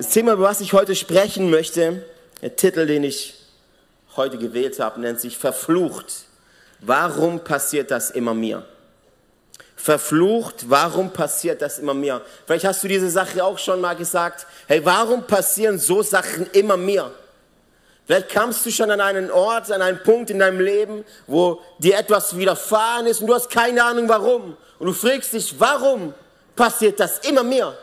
Das Thema, über was ich heute sprechen möchte, der Titel, den ich heute gewählt habe, nennt sich Verflucht. Warum passiert das immer mir? Verflucht, warum passiert das immer mir? Vielleicht hast du diese Sache auch schon mal gesagt. Hey, warum passieren so Sachen immer mir? Vielleicht kamst du schon an einen Ort, an einen Punkt in deinem Leben, wo dir etwas widerfahren ist und du hast keine Ahnung warum. Und du fragst dich, warum passiert das immer mir?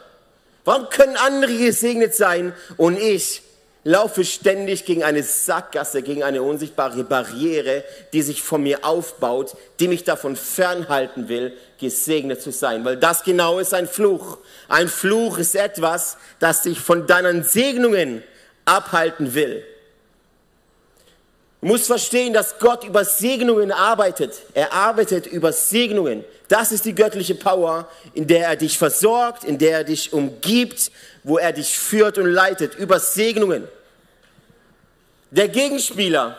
Warum können andere gesegnet sein und ich laufe ständig gegen eine Sackgasse, gegen eine unsichtbare Barriere, die sich von mir aufbaut, die mich davon fernhalten will, gesegnet zu sein. Weil das genau ist ein Fluch. Ein Fluch ist etwas, das dich von deinen Segnungen abhalten will. Du musst verstehen, dass Gott über Segnungen arbeitet. Er arbeitet über Segnungen. Das ist die göttliche Power, in der er dich versorgt, in der er dich umgibt, wo er dich führt und leitet, über Segnungen. Der Gegenspieler,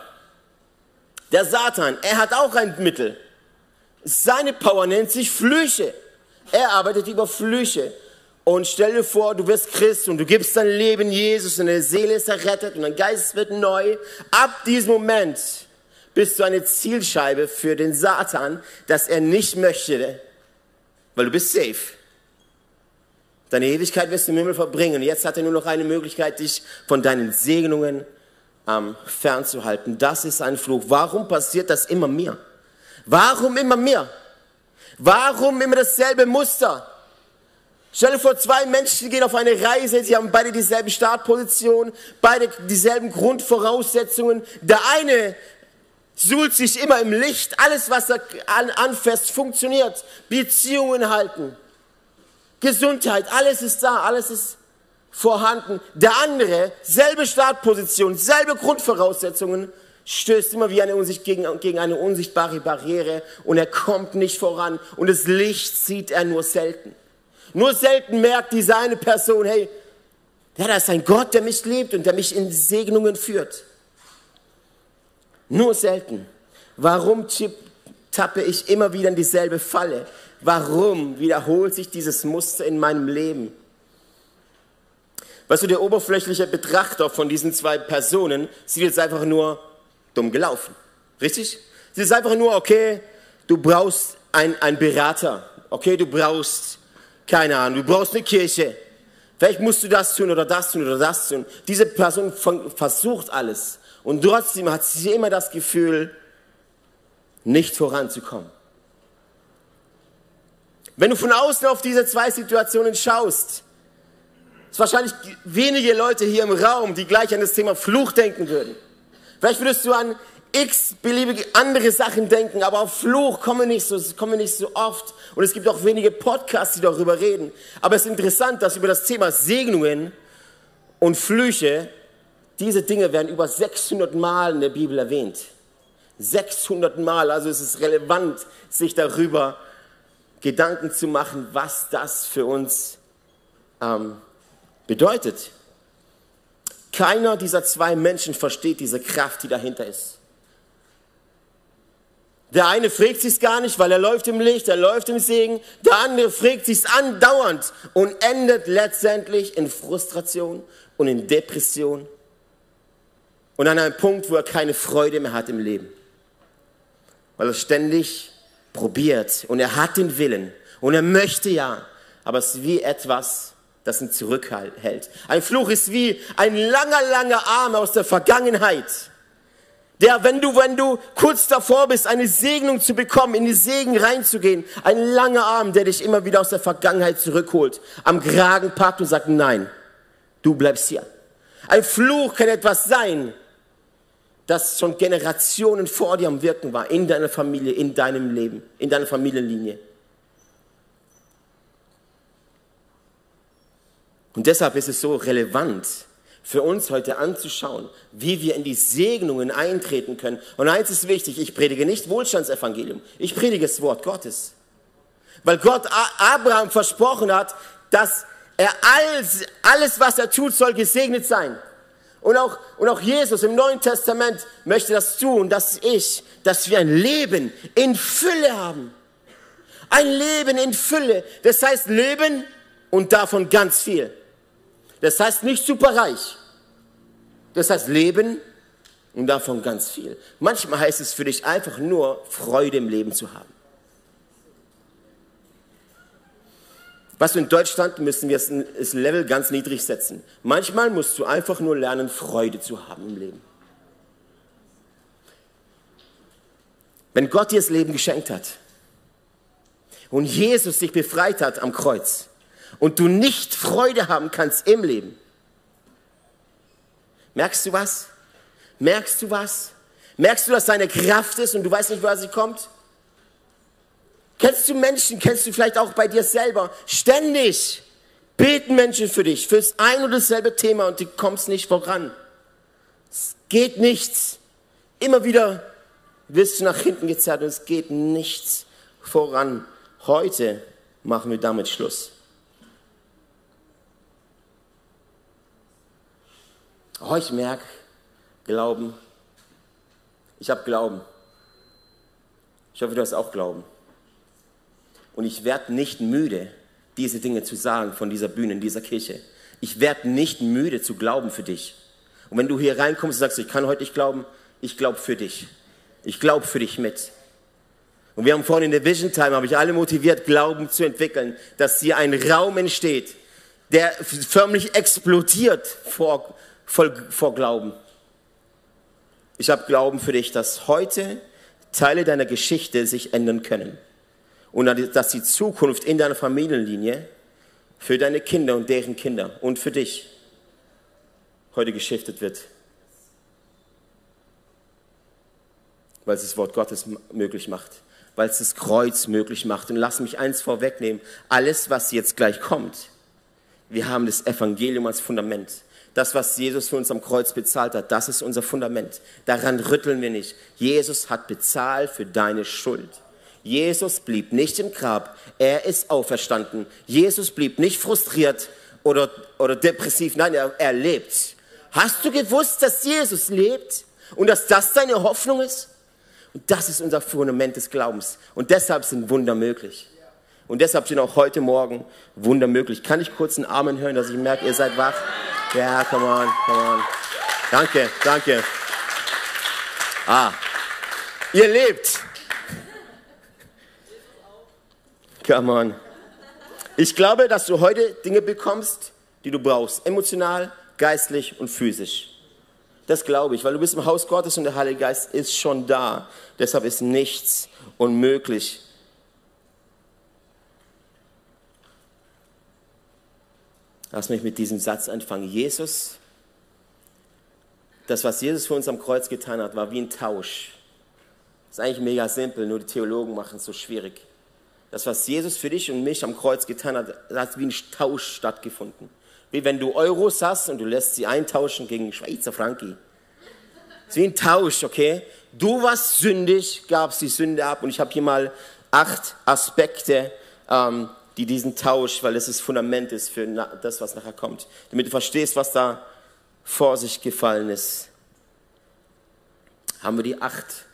der Satan, er hat auch ein Mittel. Seine Power nennt sich Flüche. Er arbeitet über Flüche. Und stell dir vor, du wirst Christ und du gibst dein Leben Jesus und deine Seele ist errettet und dein Geist wird neu. Ab diesem Moment bist du eine Zielscheibe für den Satan, dass er nicht möchte, weil du bist safe. Deine Ewigkeit wirst du im Himmel verbringen. Jetzt hat er nur noch eine Möglichkeit, dich von deinen Segnungen ähm, fernzuhalten. Das ist ein Fluch. Warum passiert das immer mir? Warum immer mir? Warum immer dasselbe Muster? Stell dir vor, zwei Menschen gehen auf eine Reise, sie haben beide dieselben Startposition, beide dieselben Grundvoraussetzungen. Der eine suhlt sich immer im Licht, alles was er anfasst funktioniert, Beziehungen halten, Gesundheit, alles ist da, alles ist vorhanden. Der andere, selbe Startposition, selbe Grundvoraussetzungen, stößt immer wie eine gegen, gegen eine unsichtbare Barriere und er kommt nicht voran und das Licht sieht er nur selten. Nur selten merkt diese eine Person, hey, ja, da ist ein Gott, der mich liebt und der mich in Segnungen führt. Nur selten. Warum tappe ich immer wieder in dieselbe Falle? Warum wiederholt sich dieses Muster in meinem Leben? Weißt du, der oberflächliche Betrachter von diesen zwei Personen sieht jetzt einfach nur dumm gelaufen. Richtig? Sie ist einfach nur, okay, du brauchst einen Berater. Okay, du brauchst keine Ahnung, du brauchst eine Kirche. Vielleicht musst du das tun oder das tun oder das tun. Diese Person versucht alles. Und trotzdem hat sie immer das Gefühl, nicht voranzukommen. Wenn du von außen auf diese zwei Situationen schaust, ist wahrscheinlich wenige Leute hier im Raum, die gleich an das Thema Fluch denken würden. Vielleicht würdest du an x beliebige andere Sachen denken, aber auf Fluch kommen wir nicht so, kommen wir nicht so oft. Und es gibt auch wenige Podcasts, die darüber reden. Aber es ist interessant, dass über das Thema Segnungen und Flüche, diese Dinge werden über 600 Mal in der Bibel erwähnt. 600 Mal, also es ist relevant, sich darüber Gedanken zu machen, was das für uns ähm, bedeutet. Keiner dieser zwei Menschen versteht diese Kraft, die dahinter ist. Der eine fragt sich's gar nicht, weil er läuft im Licht, er läuft im Segen. Der andere fragt sich's andauernd und endet letztendlich in Frustration und in Depression und an einem Punkt, wo er keine Freude mehr hat im Leben. Weil er ständig probiert und er hat den Willen und er möchte ja, aber es ist wie etwas, das ihn zurückhält. Ein Fluch ist wie ein langer, langer Arm aus der Vergangenheit der, wenn du, wenn du kurz davor bist, eine Segnung zu bekommen, in die Segen reinzugehen, ein langer Arm, der dich immer wieder aus der Vergangenheit zurückholt, am Kragen packt und sagt, nein, du bleibst hier. Ein Fluch kann etwas sein, das schon Generationen vor dir am Wirken war, in deiner Familie, in deinem Leben, in deiner Familienlinie. Und deshalb ist es so relevant, für uns heute anzuschauen, wie wir in die Segnungen eintreten können. Und eins ist wichtig, ich predige nicht Wohlstandsevangelium, ich predige das Wort Gottes. Weil Gott Abraham versprochen hat, dass er alles, alles, was er tut, soll gesegnet sein. Und auch, und auch Jesus im Neuen Testament möchte das tun, dass ich, dass wir ein Leben in Fülle haben. Ein Leben in Fülle. Das heißt Leben und davon ganz viel. Das heißt nicht superreich. Das heißt Leben und davon ganz viel. Manchmal heißt es für dich einfach nur Freude im Leben zu haben. Was in Deutschland müssen wir das Level ganz niedrig setzen. Manchmal musst du einfach nur lernen, Freude zu haben im Leben. Wenn Gott dir das Leben geschenkt hat und Jesus dich befreit hat am Kreuz und du nicht Freude haben kannst im Leben, merkst du was? Merkst du was? Merkst du, dass deine Kraft ist und du weißt nicht, woher sie kommt? Kennst du Menschen, kennst du vielleicht auch bei dir selber, ständig beten Menschen für dich, fürs ein oder dasselbe Thema und du kommst nicht voran. Es geht nichts. Immer wieder wirst du nach hinten gezerrt und es geht nichts voran. Heute machen wir damit Schluss. Oh, ich merke, Glauben. Ich habe Glauben. Ich hoffe, du hast auch Glauben. Und ich werde nicht müde, diese Dinge zu sagen von dieser Bühne, in dieser Kirche. Ich werde nicht müde zu glauben für dich. Und wenn du hier reinkommst und sagst, ich kann heute nicht glauben, ich glaube für dich. Ich glaube für dich mit. Und wir haben vorhin in der Vision Time, habe ich alle motiviert, Glauben zu entwickeln, dass hier ein Raum entsteht, der förmlich explodiert vor, vor, vor Glauben. Ich habe Glauben für dich, dass heute Teile deiner Geschichte sich ändern können und dass die Zukunft in deiner Familienlinie für deine Kinder und deren Kinder und für dich heute geschiftet wird. Weil es das Wort Gottes möglich macht, weil es das Kreuz möglich macht. Und lass mich eins vorwegnehmen, alles, was jetzt gleich kommt, wir haben das Evangelium als Fundament. Das, was Jesus für uns am Kreuz bezahlt hat, das ist unser Fundament. Daran rütteln wir nicht. Jesus hat bezahlt für deine Schuld. Jesus blieb nicht im Grab, er ist auferstanden. Jesus blieb nicht frustriert oder, oder depressiv, nein, er, er lebt. Hast du gewusst, dass Jesus lebt und dass das deine Hoffnung ist? Und das ist unser Fundament des Glaubens. Und deshalb sind Wunder möglich. Und deshalb sind auch heute Morgen Wunder möglich. Kann ich kurz einen Amen hören, dass ich merke, ihr seid wach? Ja, come on, come on. Danke, danke. Ah, ihr lebt. Come on. Ich glaube, dass du heute Dinge bekommst, die du brauchst. Emotional, geistlich und physisch. Das glaube ich, weil du bist im Haus Gottes und der Heilige Geist ist schon da. Deshalb ist nichts unmöglich. Lass mich mit diesem Satz anfangen. Jesus, das, was Jesus für uns am Kreuz getan hat, war wie ein Tausch. Ist eigentlich mega simpel, nur die Theologen machen es so schwierig. Das, was Jesus für dich und mich am Kreuz getan hat, hat wie ein Tausch stattgefunden. Wie wenn du Euros hast und du lässt sie eintauschen gegen Schweizer Franki. Ist wie ein Tausch, okay? Du warst sündig, gabst die Sünde ab und ich habe hier mal acht Aspekte, ähm, die diesen Tausch, weil es das Fundament ist für das, was nachher kommt, damit du verstehst, was da vor sich gefallen ist. Haben wir die acht?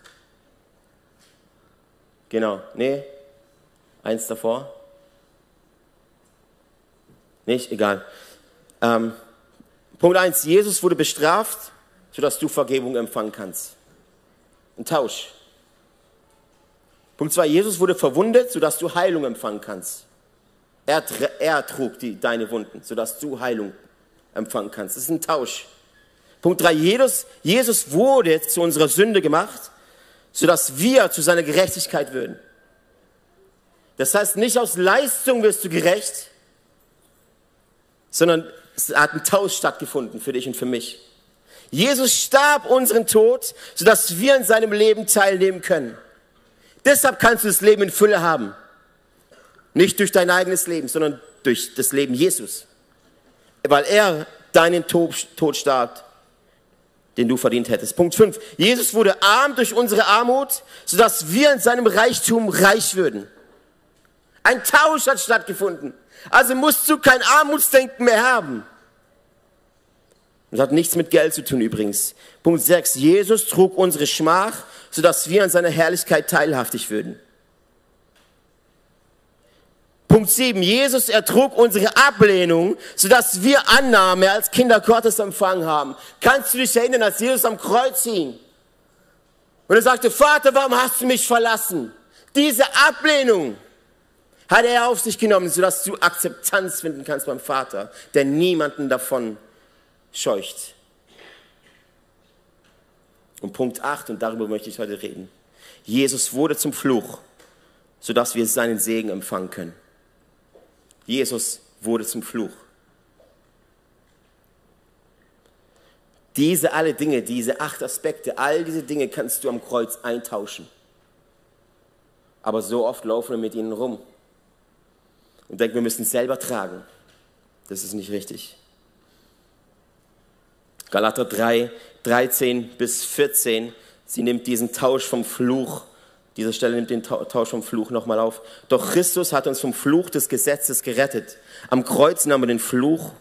Genau, nee, Eins davor? Nicht? Egal. Ähm, Punkt eins: Jesus wurde bestraft, sodass du Vergebung empfangen kannst. Ein Tausch. Punkt zwei: Jesus wurde verwundet, sodass du Heilung empfangen kannst. Er, er trug die, deine Wunden, sodass du Heilung empfangen kannst. Das ist ein Tausch. Punkt drei: Jesus, Jesus wurde zu unserer Sünde gemacht, sodass wir zu seiner Gerechtigkeit würden. Das heißt, nicht aus Leistung wirst du gerecht, sondern es hat ein Tausch stattgefunden für dich und für mich. Jesus starb unseren Tod, sodass wir in seinem Leben teilnehmen können. Deshalb kannst du das Leben in Fülle haben. Nicht durch dein eigenes Leben, sondern durch das Leben Jesus. Weil er deinen Tod starb, den du verdient hättest. Punkt 5. Jesus wurde arm durch unsere Armut, sodass wir in seinem Reichtum reich würden. Ein Tausch hat stattgefunden. Also musst du kein Armutsdenken mehr haben. Das hat nichts mit Geld zu tun übrigens. Punkt 6. Jesus trug unsere Schmach, sodass wir an seiner Herrlichkeit teilhaftig würden. Punkt 7. Jesus ertrug unsere Ablehnung, sodass wir Annahme als Kinder Gottes empfangen haben. Kannst du dich erinnern, als Jesus am Kreuz hing? Und er sagte, Vater, warum hast du mich verlassen? Diese Ablehnung hat er auf sich genommen, sodass du Akzeptanz finden kannst beim Vater, der niemanden davon scheucht. Und Punkt 8, und darüber möchte ich heute reden. Jesus wurde zum Fluch, sodass wir seinen Segen empfangen können. Jesus wurde zum Fluch. Diese alle Dinge, diese acht Aspekte, all diese Dinge kannst du am Kreuz eintauschen. Aber so oft laufen wir mit ihnen rum und denken, wir müssen es selber tragen. Das ist nicht richtig. Galater 3, 13 bis 14, sie nimmt diesen Tausch vom Fluch, diese Stelle nimmt den Tausch vom Fluch nochmal auf. Doch Christus hat uns vom Fluch des Gesetzes gerettet. Am Kreuz nahm er den Fluch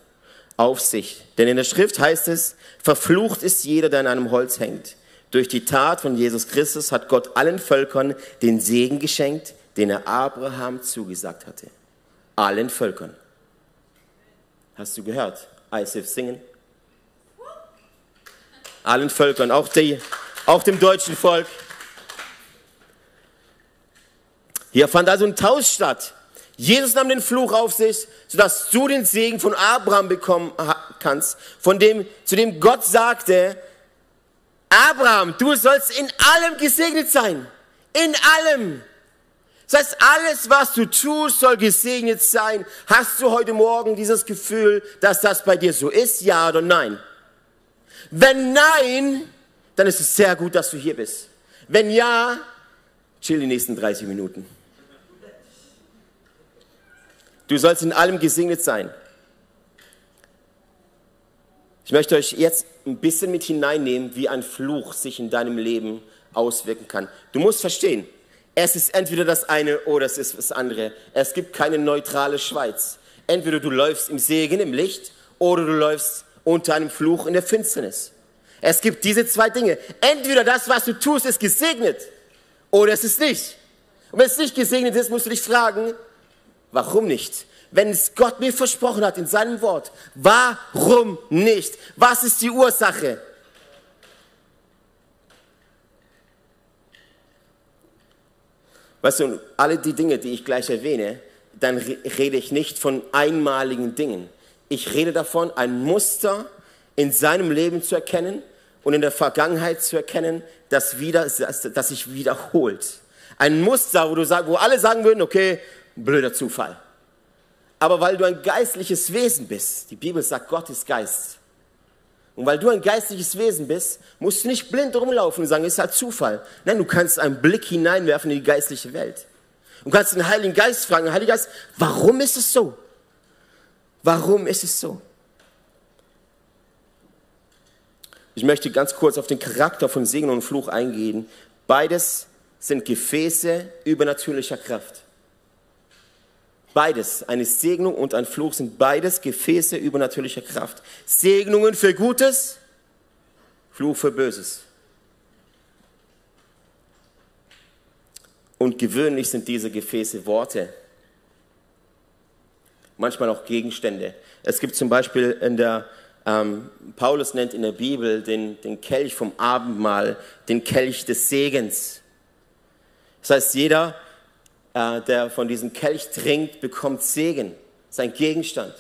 auf sich. Denn in der Schrift heißt es, verflucht ist jeder, der an einem Holz hängt. Durch die Tat von Jesus Christus hat Gott allen Völkern den Segen geschenkt, den er Abraham zugesagt hatte. Allen Völkern. Hast du gehört? ISIF singen? Allen Völkern, auch, die, auch dem deutschen Volk. Hier fand also ein Tausch statt. Jesus nahm den Fluch auf sich, sodass du den Segen von Abraham bekommen kannst, von dem, zu dem Gott sagte, Abraham, du sollst in allem gesegnet sein. In allem. Das heißt, alles, was du tust, soll gesegnet sein. Hast du heute Morgen dieses Gefühl, dass das bei dir so ist? Ja oder nein? Wenn nein, dann ist es sehr gut, dass du hier bist. Wenn ja, chill die nächsten 30 Minuten. Du sollst in allem gesegnet sein. Ich möchte euch jetzt ein bisschen mit hineinnehmen, wie ein Fluch sich in deinem Leben auswirken kann. Du musst verstehen, es ist entweder das eine oder es ist das andere. Es gibt keine neutrale Schweiz. Entweder du läufst im Segen, im Licht, oder du läufst unter einem Fluch in der Finsternis. Es gibt diese zwei Dinge. Entweder das, was du tust, ist gesegnet, oder es ist nicht. Und wenn es nicht gesegnet ist, musst du dich fragen, Warum nicht? Wenn es Gott mir versprochen hat in seinem Wort, warum nicht? Was ist die Ursache? Weißt du, alle die Dinge, die ich gleich erwähne, dann rede ich nicht von einmaligen Dingen. Ich rede davon, ein Muster in seinem Leben zu erkennen und in der Vergangenheit zu erkennen, das, wieder, das, das sich wiederholt. Ein Muster, wo, du wo alle sagen würden, okay, blöder Zufall. Aber weil du ein geistliches Wesen bist, die Bibel sagt, Gott ist Geist. Und weil du ein geistliches Wesen bist, musst du nicht blind rumlaufen und sagen, es ist halt Zufall. Nein, du kannst einen Blick hineinwerfen in die geistliche Welt. Du kannst den Heiligen Geist fragen, Heiliger Geist, warum ist es so? Warum ist es so? Ich möchte ganz kurz auf den Charakter von Segen und Fluch eingehen. Beides sind Gefäße übernatürlicher Kraft. Beides, eine Segnung und ein Fluch sind beides Gefäße übernatürlicher Kraft. Segnungen für Gutes, Fluch für Böses. Und gewöhnlich sind diese Gefäße Worte, manchmal auch Gegenstände. Es gibt zum Beispiel in der, ähm, Paulus nennt in der Bibel den, den Kelch vom Abendmahl, den Kelch des Segens. Das heißt, jeder äh, der von diesem Kelch trinkt, bekommt Segen, sein Gegenstand.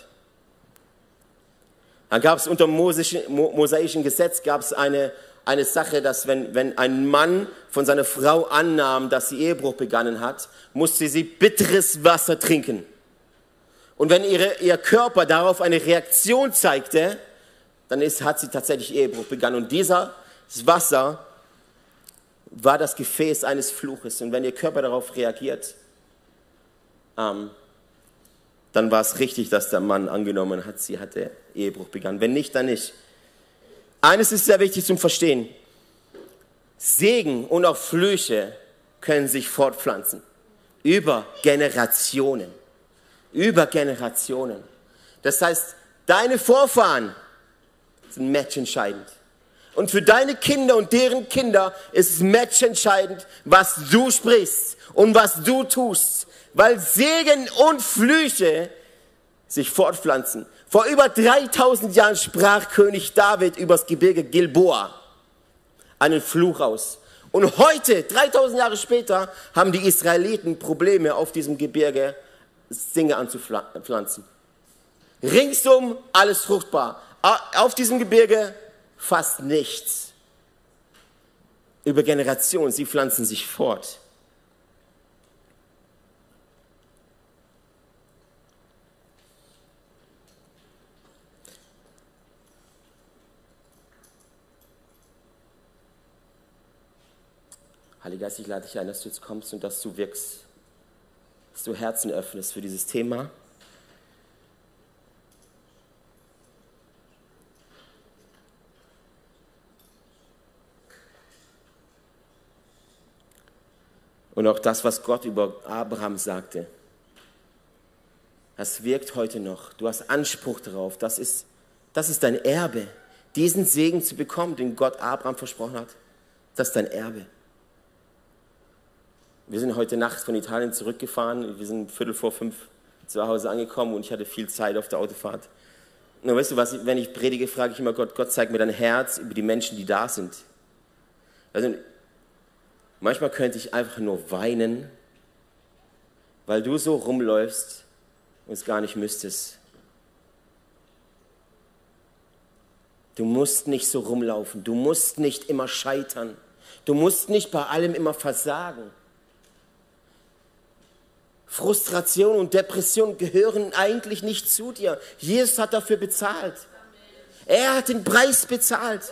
Dann gab es unter dem mosaischen Gesetz gab eine, eine Sache, dass wenn, wenn ein Mann von seiner Frau annahm, dass sie Ehebruch begangen hat, musste sie bitteres Wasser trinken. Und wenn ihre, ihr Körper darauf eine Reaktion zeigte, dann ist, hat sie tatsächlich Ehebruch begangen. Und dieses Wasser war das Gefäß eines Fluches. Und wenn ihr Körper darauf reagiert, ähm, dann war es richtig, dass der Mann angenommen hat, sie hatte Ehebruch begangen. Wenn nicht, dann nicht. Eines ist sehr wichtig zum Verstehen. Segen und auch Flüche können sich fortpflanzen. Über Generationen. Über Generationen. Das heißt, deine Vorfahren sind matchentscheidend. Und für deine Kinder und deren Kinder ist es matchentscheidend, was du sprichst und was du tust, weil Segen und Flüche sich fortpflanzen. Vor über 3000 Jahren sprach König David übers Gebirge Gilboa einen Fluch aus. Und heute, 3000 Jahre später, haben die Israeliten Probleme auf diesem Gebirge, Dinge anzupflanzen. Ringsum alles fruchtbar. Auf diesem Gebirge fast nichts. Über Generationen, sie pflanzen sich fort. Heiliger Geist, ich lade dich ein, dass du jetzt kommst und dass du wirkst, dass du Herzen öffnest für dieses Thema. Und auch das, was Gott über Abraham sagte, das wirkt heute noch. Du hast Anspruch darauf. Das ist, das ist dein Erbe. Diesen Segen zu bekommen, den Gott Abraham versprochen hat, das ist dein Erbe. Wir sind heute Nacht von Italien zurückgefahren. Wir sind Viertel vor fünf zu Hause angekommen und ich hatte viel Zeit auf der Autofahrt. Und weißt du was, wenn ich predige, frage ich immer Gott, Gott zeigt mir dein Herz über die Menschen, die da sind. Also manchmal könnte ich einfach nur weinen, weil du so rumläufst und es gar nicht müsstest. Du musst nicht so rumlaufen, du musst nicht immer scheitern, du musst nicht bei allem immer versagen. Frustration und Depression gehören eigentlich nicht zu dir. Jesus hat dafür bezahlt. Er hat den Preis bezahlt.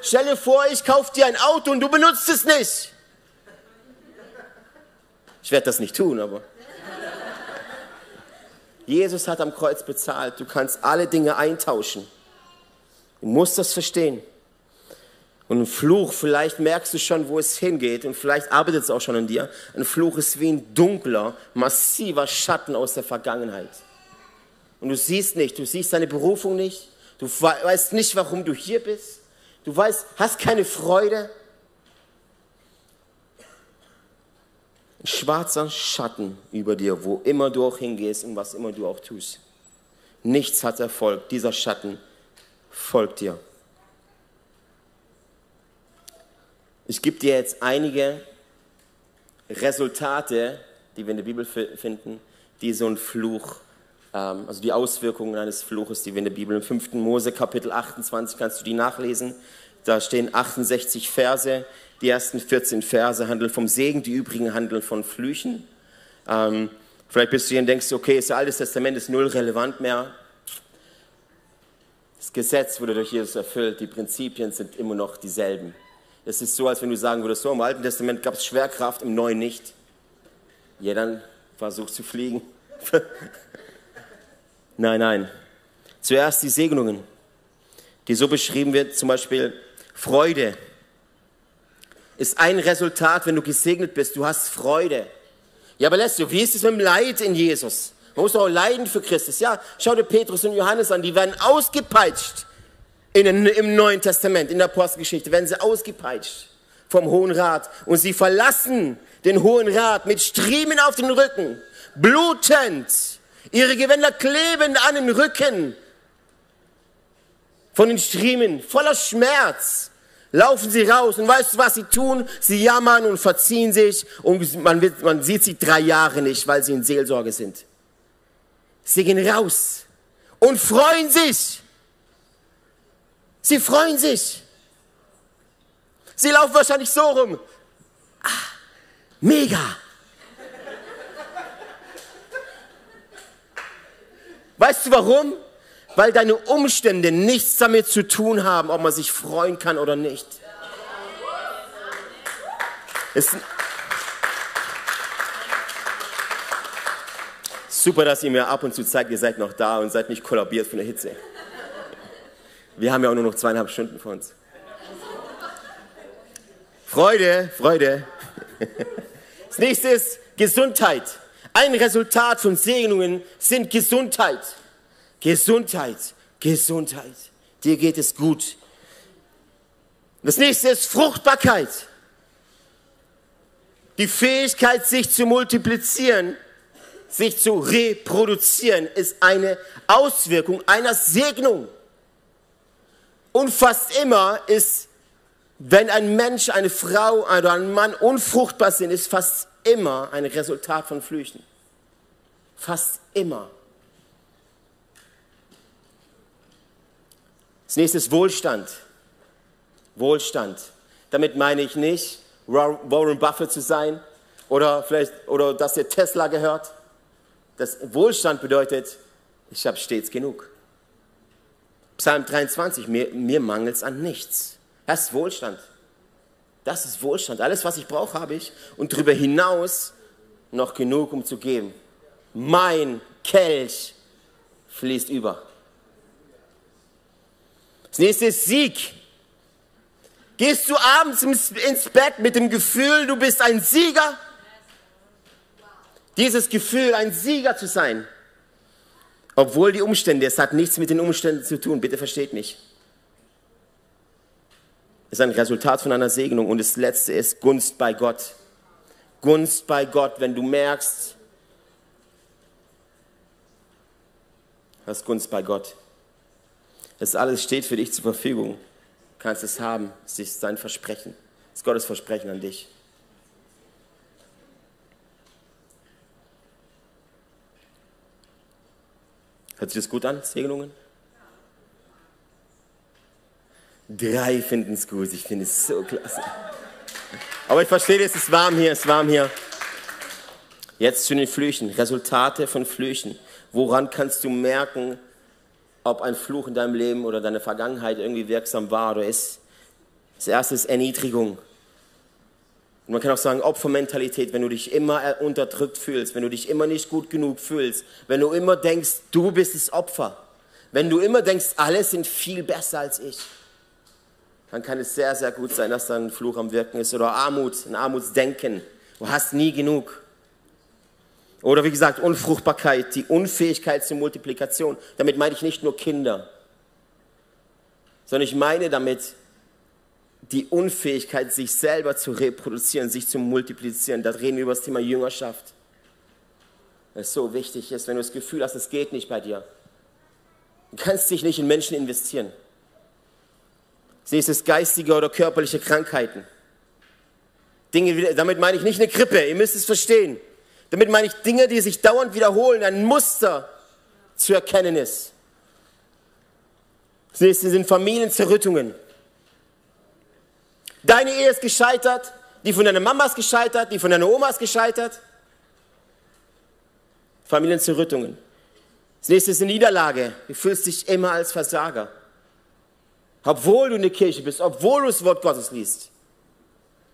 Stell dir vor, ich kaufe dir ein Auto und du benutzt es nicht. Ich werde das nicht tun, aber. Jesus hat am Kreuz bezahlt. Du kannst alle Dinge eintauschen. Du musst das verstehen. Und ein Fluch, vielleicht merkst du schon, wo es hingeht und vielleicht arbeitet es auch schon an dir. Ein Fluch ist wie ein dunkler, massiver Schatten aus der Vergangenheit. Und du siehst nicht, du siehst deine Berufung nicht, du weißt nicht, warum du hier bist, du weißt, hast keine Freude. Ein schwarzer Schatten über dir, wo immer du auch hingehst und was immer du auch tust. Nichts hat Erfolg, dieser Schatten folgt dir. Ich gebe dir jetzt einige Resultate, die wir in der Bibel finden, die so ein Fluch, also die Auswirkungen eines Fluches, die wir in der Bibel im 5. Mose Kapitel 28 kannst du die nachlesen. Da stehen 68 Verse. Die ersten 14 Verse handeln vom Segen, die übrigen handeln von Flüchen. Ähm, vielleicht bist du hier und denkst, okay, das Alte Testament ist null relevant mehr. Das Gesetz wurde durch Jesus erfüllt, die Prinzipien sind immer noch dieselben. Es ist so, als wenn du sagen würdest, so im Alten Testament gab es Schwerkraft, im Neuen nicht. Ja, dann versuch zu fliegen. nein, nein. Zuerst die Segnungen, die so beschrieben wird, zum Beispiel Freude ist ein Resultat, wenn du gesegnet bist. Du hast Freude. Ja, aber du, wie ist es mit dem Leid in Jesus? Man muss auch leiden für Christus. Ja, schau dir Petrus und Johannes an, die werden ausgepeitscht in, Im Neuen Testament, in der Apostelgeschichte, werden sie ausgepeitscht vom Hohen Rat und sie verlassen den Hohen Rat mit Striemen auf den Rücken, blutend. Ihre Gewänder kleben an den Rücken von den Striemen, voller Schmerz. Laufen sie raus und weißt du, was sie tun? Sie jammern und verziehen sich und man, wird, man sieht sie drei Jahre nicht, weil sie in Seelsorge sind. Sie gehen raus und freuen sich Sie freuen sich. Sie laufen wahrscheinlich so rum. Ah, mega. Weißt du warum? Weil deine Umstände nichts damit zu tun haben, ob man sich freuen kann oder nicht. Es super, dass ihr mir ab und zu zeigt, ihr seid noch da und seid nicht kollabiert von der Hitze. Wir haben ja auch nur noch zweieinhalb Stunden vor uns. Freude, Freude. Das nächste ist Gesundheit. Ein Resultat von Segnungen sind Gesundheit. Gesundheit, Gesundheit. Dir geht es gut. Das nächste ist Fruchtbarkeit. Die Fähigkeit, sich zu multiplizieren, sich zu reproduzieren, ist eine Auswirkung einer Segnung. Und fast immer ist, wenn ein Mensch, eine Frau oder ein Mann unfruchtbar sind, ist fast immer ein Resultat von Flüchen. Fast immer. Das nächste ist Wohlstand. Wohlstand. Damit meine ich nicht, Warren Buffett zu sein oder vielleicht oder dass der Tesla gehört. Das Wohlstand bedeutet, ich habe stets genug. Psalm 23, mir, mir mangelt es an nichts. Das ist Wohlstand. Das ist Wohlstand. Alles, was ich brauche, habe ich. Und darüber hinaus noch genug, um zu geben. Mein Kelch fließt über. Das nächste ist Sieg. Gehst du abends ins Bett mit dem Gefühl, du bist ein Sieger? Dieses Gefühl, ein Sieger zu sein, obwohl die Umstände, es hat nichts mit den Umständen zu tun, bitte versteht mich. Es ist ein Resultat von einer Segnung und das letzte ist Gunst bei Gott. Gunst bei Gott, wenn du merkst, hast Gunst bei Gott. Das alles steht für dich zur Verfügung. Du kannst es haben. Es ist sein Versprechen. Es ist Gottes Versprechen an dich. Hört sich das gut an, Segnungen? Drei finden es gut. Ich finde es so klasse. Aber ich verstehe, es ist warm hier, es ist warm hier. Jetzt zu den Flüchen. Resultate von Flüchen. Woran kannst du merken, ob ein Fluch in deinem Leben oder deine Vergangenheit irgendwie wirksam war oder ist? Das erste ist Erniedrigung. Und man kann auch sagen, Opfermentalität, wenn du dich immer unterdrückt fühlst, wenn du dich immer nicht gut genug fühlst, wenn du immer denkst, du bist das Opfer, wenn du immer denkst, alle sind viel besser als ich, dann kann es sehr, sehr gut sein, dass da ein Fluch am Wirken ist oder Armut, ein Armutsdenken. Du hast nie genug. Oder wie gesagt, Unfruchtbarkeit, die Unfähigkeit zur Multiplikation. Damit meine ich nicht nur Kinder, sondern ich meine damit die Unfähigkeit, sich selber zu reproduzieren, sich zu multiplizieren. Da reden wir über das Thema Jüngerschaft. Das so wichtig ist, wenn du das Gefühl hast, es geht nicht bei dir. Du kannst dich nicht in Menschen investieren. Nächste ist geistige oder körperliche Krankheiten. Dinge, damit meine ich nicht eine Grippe, ihr müsst es verstehen. Damit meine ich Dinge, die sich dauernd wiederholen, ein Muster zu erkennen ist. Das nächste sind Familienzerrüttungen. Deine Ehe ist gescheitert, die von deiner Mama ist gescheitert, die von deiner Oma ist gescheitert. Familienzerrüttungen. Das nächste ist eine Niederlage. Du fühlst dich immer als Versager. Obwohl du in der Kirche bist, obwohl du das Wort Gottes liest,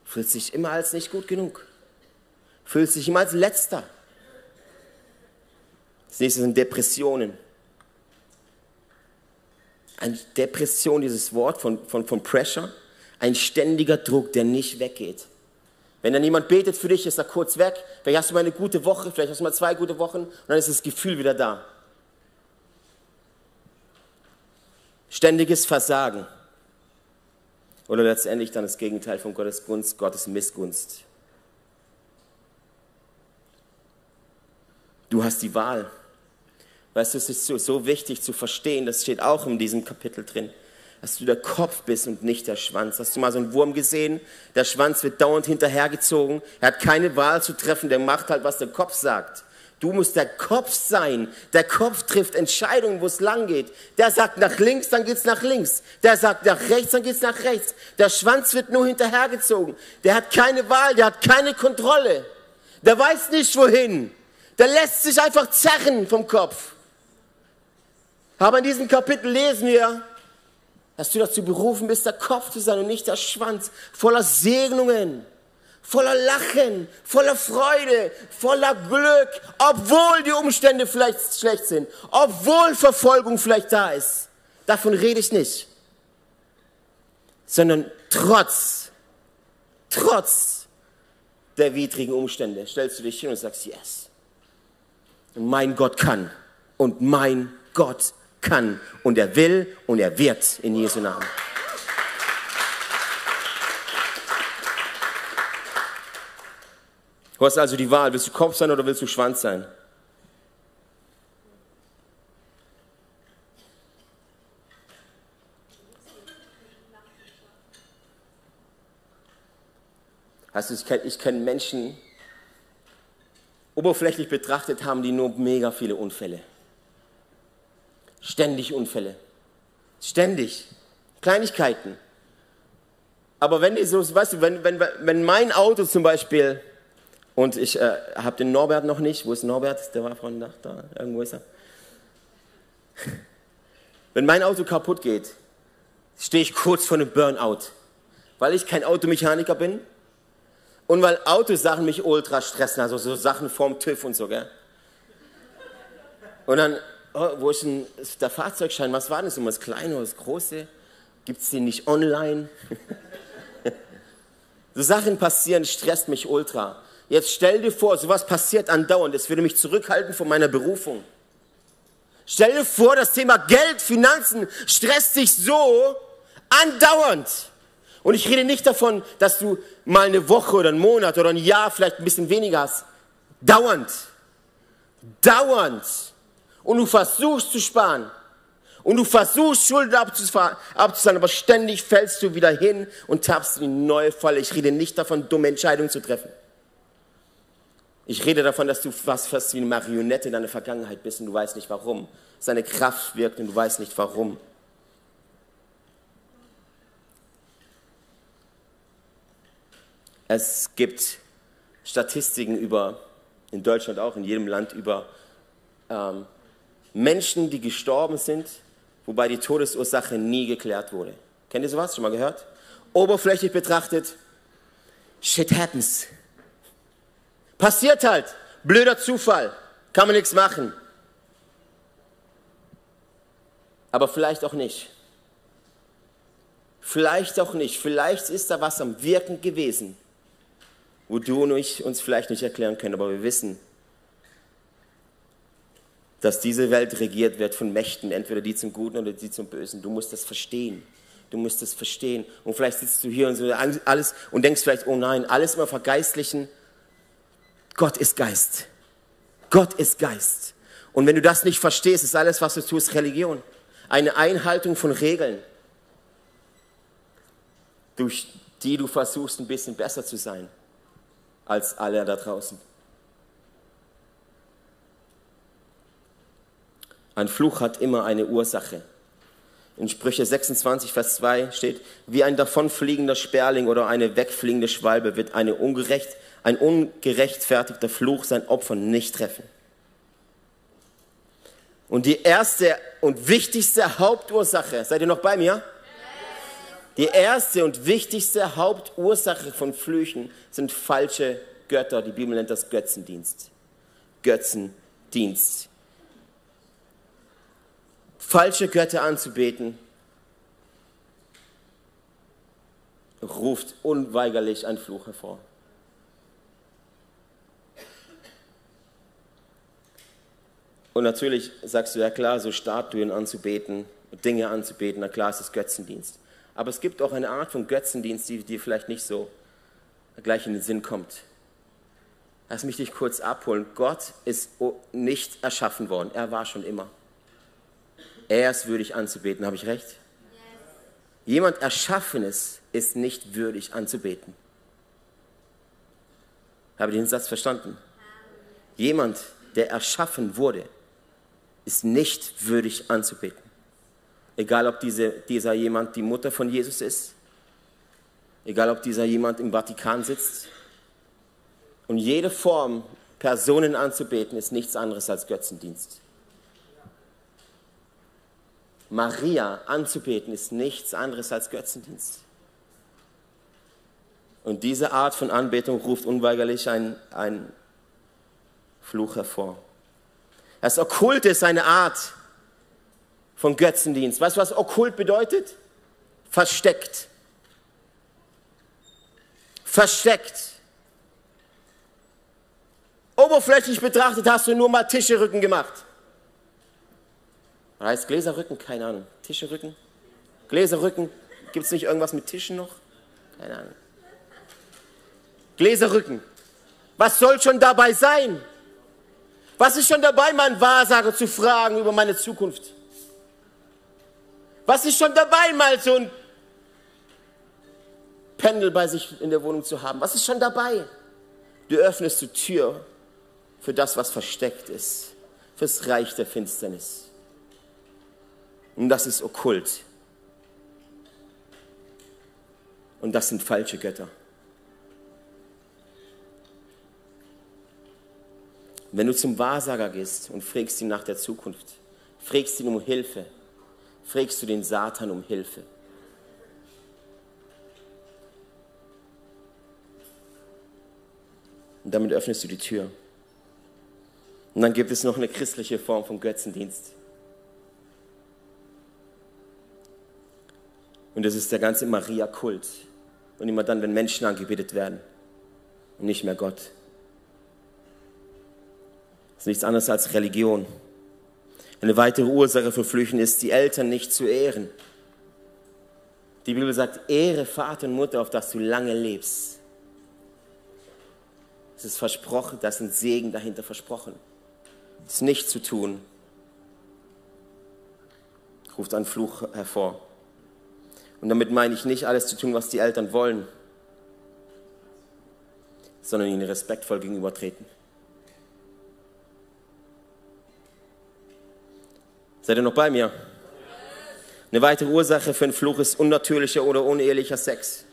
fühlst dich immer als nicht gut genug. Fühlst dich immer als Letzter. Das nächste sind Depressionen. Eine Depression, dieses Wort von, von, von Pressure, ein ständiger Druck, der nicht weggeht. Wenn dann jemand betet für dich, ist er kurz weg. Vielleicht hast du mal eine gute Woche, vielleicht hast du mal zwei gute Wochen und dann ist das Gefühl wieder da. Ständiges Versagen. Oder letztendlich dann das Gegenteil von Gottes Gunst, Gottes Missgunst. Du hast die Wahl. Weißt du, es ist so, so wichtig zu verstehen, das steht auch in diesem Kapitel drin dass du der Kopf bist und nicht der Schwanz. Hast du mal so einen Wurm gesehen? Der Schwanz wird dauernd hinterhergezogen. Er hat keine Wahl zu treffen. Der macht halt, was der Kopf sagt. Du musst der Kopf sein. Der Kopf trifft Entscheidungen, wo es lang geht. Der sagt nach links, dann geht's nach links. Der sagt nach rechts, dann geht's nach rechts. Der Schwanz wird nur hinterhergezogen. Der hat keine Wahl, der hat keine Kontrolle. Der weiß nicht wohin. Der lässt sich einfach zerren vom Kopf. Aber in diesem Kapitel lesen wir, dass du dazu berufen bist, der Kopf zu sein und nicht der Schwanz, voller Segnungen, voller Lachen, voller Freude, voller Glück, obwohl die Umstände vielleicht schlecht sind, obwohl Verfolgung vielleicht da ist. Davon rede ich nicht. Sondern trotz, trotz der widrigen Umstände stellst du dich hin und sagst, yes mein Gott kann. Und mein Gott kann. Und er will und er wird in Jesu Namen. Du hast also die Wahl, willst du Kopf sein oder willst du Schwanz sein? Hast du, ich kenne kenn Menschen, oberflächlich betrachtet haben die nur mega viele Unfälle. Ständig Unfälle. Ständig. Kleinigkeiten. Aber wenn die so, weißt du, wenn, wenn, wenn mein Auto zum Beispiel, und ich äh, habe den Norbert noch nicht, wo ist Norbert? Der war vorhin da, da, irgendwo ist er. Wenn mein Auto kaputt geht, stehe ich kurz vor einem Burnout, weil ich kein Automechaniker bin und weil Autosachen mich ultra stressen, also so Sachen vorm TÜV und so, gell? Und dann, oh, wo ist denn der Fahrzeugschein? Was war das? Das kleine oder das große? Gibt es den nicht online? so Sachen passieren, stresst mich ultra. Jetzt stell dir vor, sowas passiert andauernd. Es würde mich zurückhalten von meiner Berufung. Stell dir vor, das Thema Geld, Finanzen stresst dich so andauernd. Und ich rede nicht davon, dass du mal eine Woche oder einen Monat oder ein Jahr vielleicht ein bisschen weniger hast. Dauernd. Dauernd. Und du versuchst zu sparen. Und du versuchst Schulden abzuzahlen, aber ständig fällst du wieder hin und tappst in die neue Falle. Ich rede nicht davon, dumme Entscheidungen zu treffen. Ich rede davon, dass du fast, fast wie eine Marionette in deiner Vergangenheit bist und du weißt nicht warum. Seine Kraft wirkt und du weißt nicht warum. Es gibt Statistiken über, in Deutschland auch, in jedem Land, über ähm, Menschen, die gestorben sind, wobei die Todesursache nie geklärt wurde. Kennt ihr sowas? Schon mal gehört? Oberflächlich betrachtet, shit happens. Passiert halt. Blöder Zufall. Kann man nichts machen. Aber vielleicht auch nicht. Vielleicht auch nicht. Vielleicht ist da was am Wirken gewesen wo du und ich uns vielleicht nicht erklären können, aber wir wissen, dass diese Welt regiert wird von Mächten, entweder die zum Guten oder die zum Bösen. Du musst das verstehen. Du musst das verstehen. Und vielleicht sitzt du hier und so alles und denkst vielleicht, oh nein, alles immer vergeistlichen. Gott ist Geist. Gott ist Geist. Und wenn du das nicht verstehst, ist alles, was du tust, Religion. Eine Einhaltung von Regeln, durch die du versuchst, ein bisschen besser zu sein als alle da draußen. Ein Fluch hat immer eine Ursache. In Sprüche 26, Vers 2 steht, wie ein davonfliegender Sperling oder eine wegfliegende Schwalbe wird eine ungerecht, ein ungerechtfertigter Fluch sein Opfer nicht treffen. Und die erste und wichtigste Hauptursache, seid ihr noch bei mir? Die erste und wichtigste Hauptursache von Flüchen sind falsche Götter. Die Bibel nennt das Götzendienst. Götzendienst. Falsche Götter anzubeten ruft unweigerlich einen Fluch hervor. Und natürlich sagst du, ja klar, so Statuen anzubeten, Dinge anzubeten, na klar ist es Götzendienst. Aber es gibt auch eine Art von Götzendienst, die dir vielleicht nicht so gleich in den Sinn kommt. Lass mich dich kurz abholen. Gott ist nicht erschaffen worden. Er war schon immer. Er ist würdig anzubeten. Habe ich recht? Yes. Jemand Erschaffenes ist nicht würdig anzubeten. Habe ich den Satz verstanden? Jemand, der erschaffen wurde, ist nicht würdig anzubeten. Egal, ob diese, dieser jemand die Mutter von Jesus ist, egal, ob dieser jemand im Vatikan sitzt. Und jede Form, Personen anzubeten, ist nichts anderes als Götzendienst. Maria anzubeten ist nichts anderes als Götzendienst. Und diese Art von Anbetung ruft unweigerlich einen Fluch hervor. Das Okkulte ist eine Art von Götzendienst. Weißt du, was okkult bedeutet? Versteckt. Versteckt. Oberflächlich betrachtet hast du nur mal Tischerücken gemacht. Heißt Gläserrücken? Keine Ahnung. Tischerücken? Gläserrücken? Gibt es nicht irgendwas mit Tischen noch? Keine Ahnung. Gläserrücken. Was soll schon dabei sein? Was ist schon dabei, meinen Wahrsager zu fragen über meine Zukunft? Was ist schon dabei, mal so ein Pendel bei sich in der Wohnung zu haben? Was ist schon dabei? Du öffnest die Tür für das, was versteckt ist, fürs Reich der Finsternis. Und das ist okkult. Und das sind falsche Götter. Wenn du zum Wahrsager gehst und fragst ihn nach der Zukunft, fragst ihn um Hilfe, fragst du den Satan um Hilfe. Und damit öffnest du die Tür. Und dann gibt es noch eine christliche Form von Götzendienst. Und das ist der ganze Maria-Kult. Und immer dann, wenn Menschen angebetet werden und nicht mehr Gott. Das ist nichts anderes als Religion. Eine weitere Ursache für Flüchten ist, die Eltern nicht zu ehren. Die Bibel sagt, ehre Vater und Mutter, auf dass du lange lebst. Es ist versprochen, da ist ein Segen dahinter versprochen. Es nicht zu tun, ruft einen Fluch hervor. Und damit meine ich nicht alles zu tun, was die Eltern wollen, sondern ihnen respektvoll gegenübertreten. Seid ihr noch bei mir? Eine weitere Ursache für einen Fluch ist unnatürlicher oder unehelicher Sex.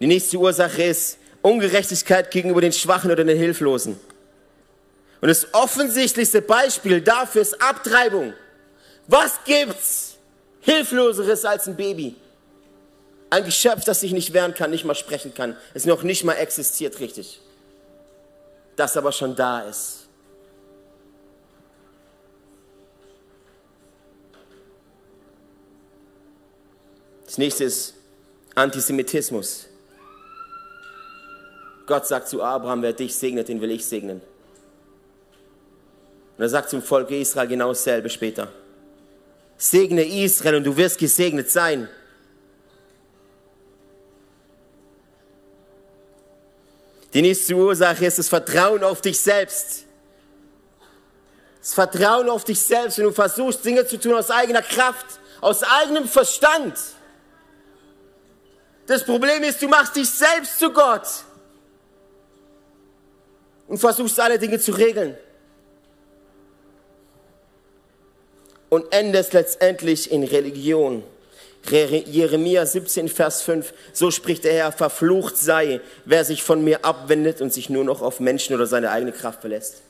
Die nächste Ursache ist Ungerechtigkeit gegenüber den Schwachen oder den Hilflosen. Und das offensichtlichste Beispiel dafür ist Abtreibung. Was gibt's Hilfloseres als ein Baby? Ein Geschöpf, das sich nicht wehren kann, nicht mal sprechen kann, es noch nicht mal existiert richtig das aber schon da ist. Das nächste ist Antisemitismus. Gott sagt zu Abraham, wer dich segnet, den will ich segnen. Und er sagt zum Volk Israel genau dasselbe später. Segne Israel und du wirst gesegnet sein. Die nächste Ursache ist das Vertrauen auf dich selbst. Das Vertrauen auf dich selbst, wenn du versuchst, Dinge zu tun aus eigener Kraft, aus eigenem Verstand. Das Problem ist, du machst dich selbst zu Gott und versuchst alle Dinge zu regeln. Und endest letztendlich in Religion. Jeremia 17, Vers 5, so spricht der Herr, verflucht sei, wer sich von mir abwendet und sich nur noch auf Menschen oder seine eigene Kraft verlässt.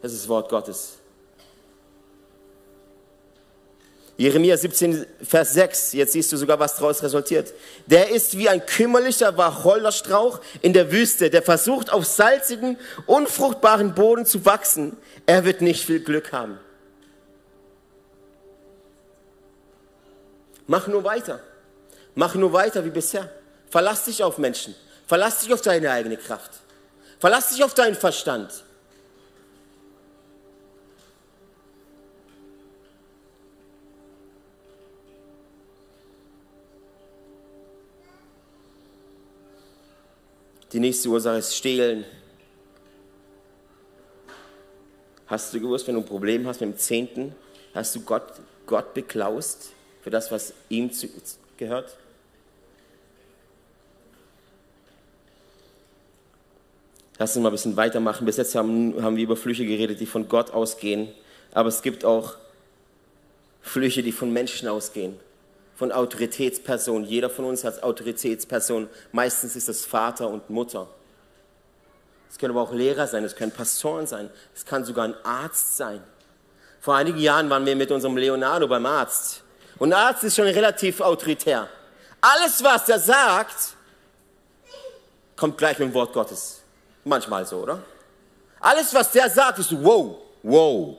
Das ist das Wort Gottes. Jeremia 17, Vers 6, jetzt siehst du sogar, was daraus resultiert. Der ist wie ein kümmerlicher Wacholderstrauch in der Wüste, der versucht, auf salzigen, unfruchtbaren Boden zu wachsen. Er wird nicht viel Glück haben. Mach nur weiter. Mach nur weiter wie bisher. Verlass dich auf Menschen. Verlass dich auf deine eigene Kraft. Verlass dich auf deinen Verstand. Die nächste Ursache ist Stehlen. Hast du gewusst, wenn du ein Problem hast mit dem Zehnten, hast du Gott, Gott beklaust? Für das, was ihm gehört? Lass uns mal ein bisschen weitermachen. Bis jetzt haben, haben wir über Flüche geredet, die von Gott ausgehen. Aber es gibt auch Flüche, die von Menschen ausgehen, von Autoritätspersonen. Jeder von uns hat Autoritätspersonen. Meistens ist das Vater und Mutter. Es können aber auch Lehrer sein, es können Pastoren sein, es kann sogar ein Arzt sein. Vor einigen Jahren waren wir mit unserem Leonardo beim Arzt und ein Arzt ist schon relativ autoritär. Alles, was er sagt, kommt gleich mit dem Wort Gottes. Manchmal so, oder? Alles, was der sagt, ist wow, wow.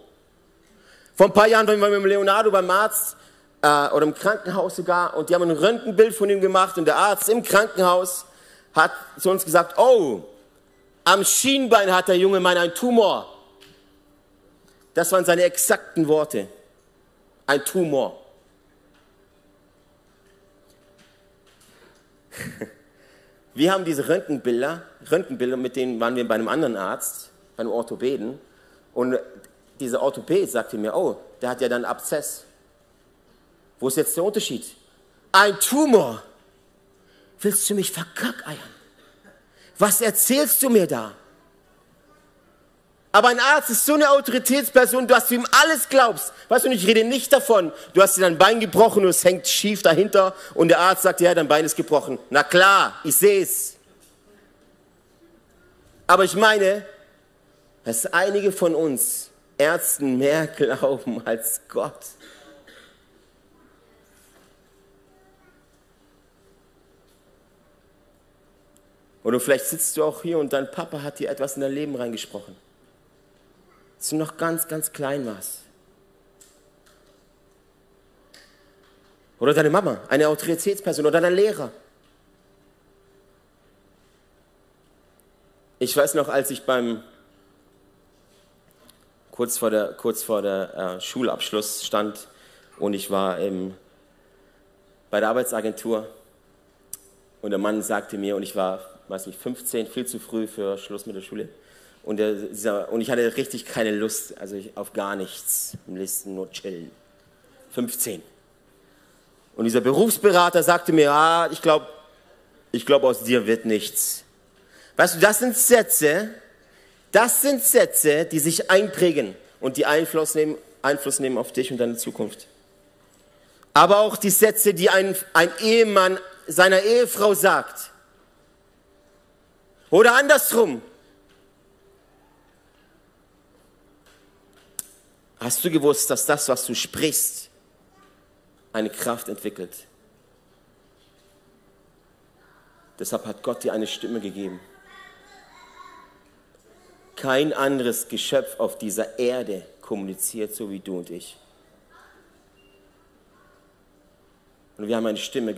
Vor ein paar Jahren waren wir mit Leonardo beim Arzt äh, oder im Krankenhaus sogar und die haben ein Röntgenbild von ihm gemacht und der Arzt im Krankenhaus hat zu uns gesagt, oh, am Schienbein hat der junge Mann einen Tumor. Das waren seine exakten Worte. Ein Tumor. Wir haben diese Röntgenbilder, Röntgenbilder, mit denen waren wir bei einem anderen Arzt, bei einem Orthopäden. Und dieser Orthopäd sagte mir, oh, der hat ja dann Abzess. Wo ist jetzt der Unterschied? Ein Tumor. Willst du mich verkackeiern? Was erzählst du mir da? Aber ein Arzt ist so eine Autoritätsperson, dass du ihm alles glaubst. Weißt du, ich rede nicht davon, du hast dir dein Bein gebrochen und es hängt schief dahinter und der Arzt sagt, ja, dein Bein ist gebrochen. Na klar, ich sehe es. Aber ich meine, dass einige von uns Ärzten mehr glauben als Gott. Oder vielleicht sitzt du auch hier und dein Papa hat dir etwas in dein Leben reingesprochen als du noch ganz, ganz klein warst. Oder deine Mama, eine Autoritätsperson oder dein Lehrer. Ich weiß noch, als ich beim kurz vor der, kurz vor der äh, Schulabschluss stand und ich war im, bei der Arbeitsagentur und der Mann sagte mir, und ich war, weiß nicht, 15, viel zu früh für Schluss mit der Schule, und, der, und ich hatte richtig keine Lust, also ich, auf gar nichts. Am liebsten nur chillen. 15. Und dieser Berufsberater sagte mir, ah, ich glaube, ich glaube, aus dir wird nichts. Weißt du, das sind Sätze, das sind Sätze, die sich einprägen und die Einfluss nehmen, Einfluss nehmen auf dich und deine Zukunft. Aber auch die Sätze, die ein, ein Ehemann seiner Ehefrau sagt. Oder andersrum, Hast du gewusst, dass das, was du sprichst, eine Kraft entwickelt? Deshalb hat Gott dir eine Stimme gegeben. Kein anderes Geschöpf auf dieser Erde kommuniziert so wie du und ich. Und wir haben eine Stimme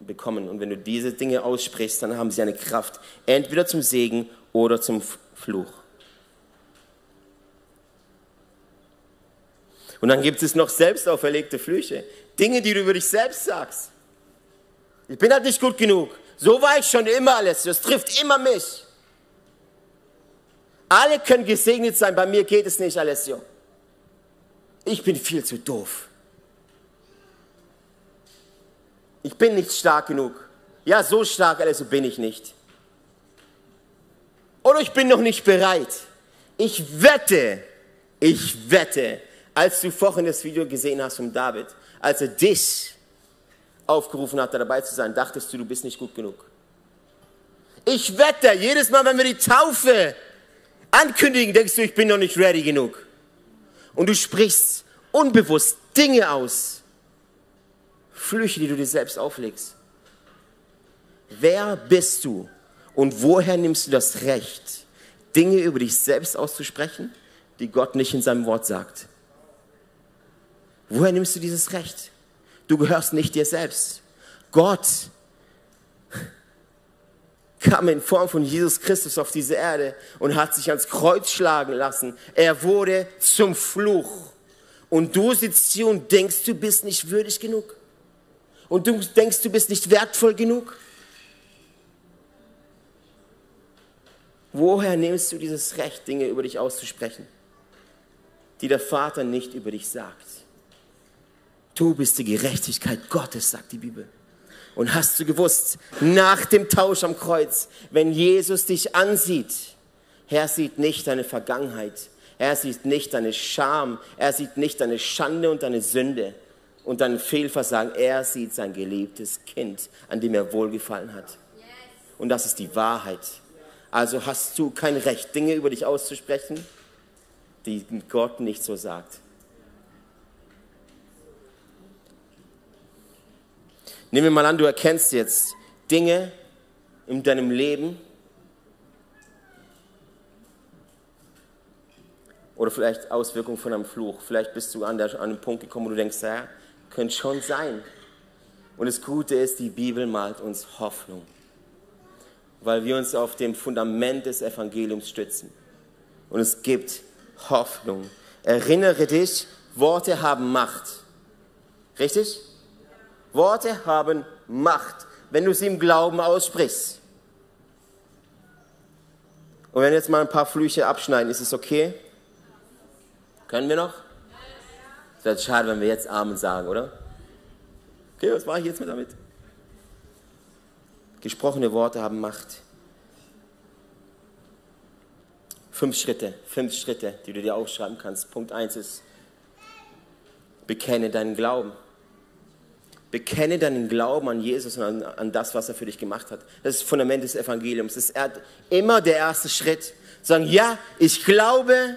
bekommen. Und wenn du diese Dinge aussprichst, dann haben sie eine Kraft, entweder zum Segen oder zum Fluch. Und dann gibt es noch selbst auferlegte Flüche. Dinge, die du über dich selbst sagst. Ich bin halt nicht gut genug. So war ich schon immer, Alessio. Es trifft immer mich. Alle können gesegnet sein. Bei mir geht es nicht, Alessio. Ich bin viel zu doof. Ich bin nicht stark genug. Ja, so stark, Alessio, bin ich nicht. Oder ich bin noch nicht bereit. Ich wette, ich wette, als du vorhin das Video gesehen hast von David, als er dich aufgerufen hat, dabei zu sein, dachtest du, du bist nicht gut genug. Ich wette, jedes Mal, wenn wir die Taufe ankündigen, denkst du, ich bin noch nicht ready genug. Und du sprichst unbewusst Dinge aus, Flüche, die du dir selbst auflegst. Wer bist du und woher nimmst du das Recht, Dinge über dich selbst auszusprechen, die Gott nicht in seinem Wort sagt? Woher nimmst du dieses Recht? Du gehörst nicht dir selbst. Gott kam in Form von Jesus Christus auf diese Erde und hat sich ans Kreuz schlagen lassen. Er wurde zum Fluch. Und du sitzt hier und denkst, du bist nicht würdig genug. Und du denkst, du bist nicht wertvoll genug. Woher nimmst du dieses Recht, Dinge über dich auszusprechen, die der Vater nicht über dich sagt? Du bist die Gerechtigkeit Gottes, sagt die Bibel. Und hast du gewusst, nach dem Tausch am Kreuz, wenn Jesus dich ansieht, er sieht nicht deine Vergangenheit, er sieht nicht deine Scham, er sieht nicht deine Schande und deine Sünde und dein Fehlversagen, er sieht sein geliebtes Kind, an dem er wohlgefallen hat. Und das ist die Wahrheit. Also hast du kein Recht, Dinge über dich auszusprechen, die Gott nicht so sagt. Nehmen wir mal an, du erkennst jetzt Dinge in deinem Leben oder vielleicht Auswirkungen von einem Fluch. Vielleicht bist du an, der, Punkt gekommen, wo du denkst, ja, könnte schon sein. Und das Gute ist, die Bibel malt uns Hoffnung, weil wir uns auf dem Fundament des Evangeliums stützen. Und es gibt Hoffnung. Erinnere dich, Worte haben Macht. Richtig? Worte haben Macht. wenn du sie im Glauben aussprichst. Und wenn wir jetzt mal ein paar Flüche abschneiden, ist es okay? Können wir noch? Es wäre schade, wenn wir jetzt Amen sagen, oder? Okay, was mache ich jetzt mit damit? Gesprochene Worte haben Macht. Fünf Schritte, fünf Schritte, die du dir aufschreiben kannst. Punkt eins ist, bekenne deinen Glauben. Bekenne deinen Glauben an Jesus und an, an, das, was er für dich gemacht hat. Das ist das Fundament des Evangeliums. Das ist immer der erste Schritt. Sagen, ja, ich glaube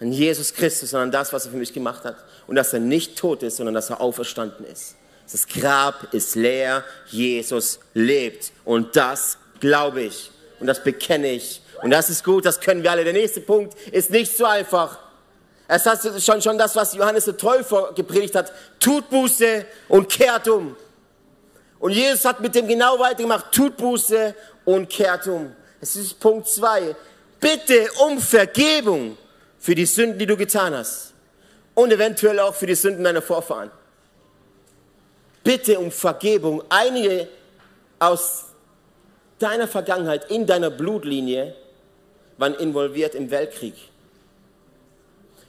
an Jesus Christus und an das, was er für mich gemacht hat. Und dass er nicht tot ist, sondern dass er auferstanden ist. Das Grab ist leer, Jesus lebt. Und das glaube ich. Und das bekenne ich. Und das ist gut, das können wir alle. Der nächste Punkt ist nicht so einfach. Es ist schon, schon das, was Johannes der Täufer gepredigt hat. Tut Buße und kehrt um. Und Jesus hat mit dem genau weitergemacht. Tut Buße und kehrt um. Es ist Punkt zwei. Bitte um Vergebung für die Sünden, die du getan hast. Und eventuell auch für die Sünden deiner Vorfahren. Bitte um Vergebung. Einige aus deiner Vergangenheit, in deiner Blutlinie, waren involviert im Weltkrieg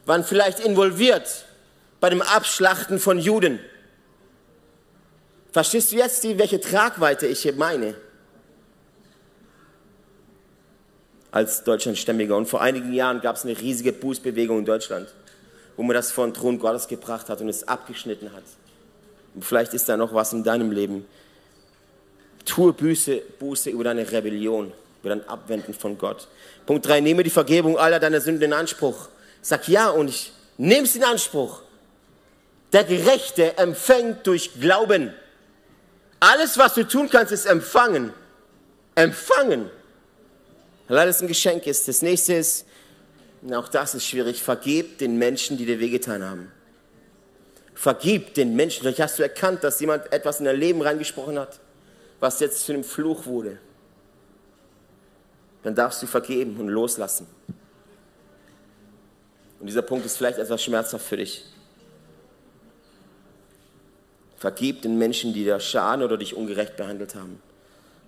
waren vielleicht involviert bei dem Abschlachten von Juden. Verstehst du jetzt, welche Tragweite ich hier meine? Als Deutschlandstämmiger. Und vor einigen Jahren gab es eine riesige Bußbewegung in Deutschland, wo man das vor Thron Gottes gebracht hat und es abgeschnitten hat. Und vielleicht ist da noch was in deinem Leben. Tue Buße, Buße über deine Rebellion, über dein Abwenden von Gott. Punkt 3. Nehme die Vergebung aller deiner Sünden in Anspruch. Sag ja und ich nehme es in Anspruch. Der Gerechte empfängt durch Glauben. Alles, was du tun kannst, ist empfangen. Empfangen. Weil es ein Geschenk ist. Das nächste ist, auch das ist schwierig, vergib den Menschen, die dir wehgetan haben. Vergib den Menschen. Vielleicht hast du erkannt, dass jemand etwas in dein Leben reingesprochen hat, was jetzt zu einem Fluch wurde. Dann darfst du vergeben und loslassen. Und dieser Punkt ist vielleicht etwas schmerzhaft für dich. Vergib den Menschen, die dir schaden oder dich ungerecht behandelt haben.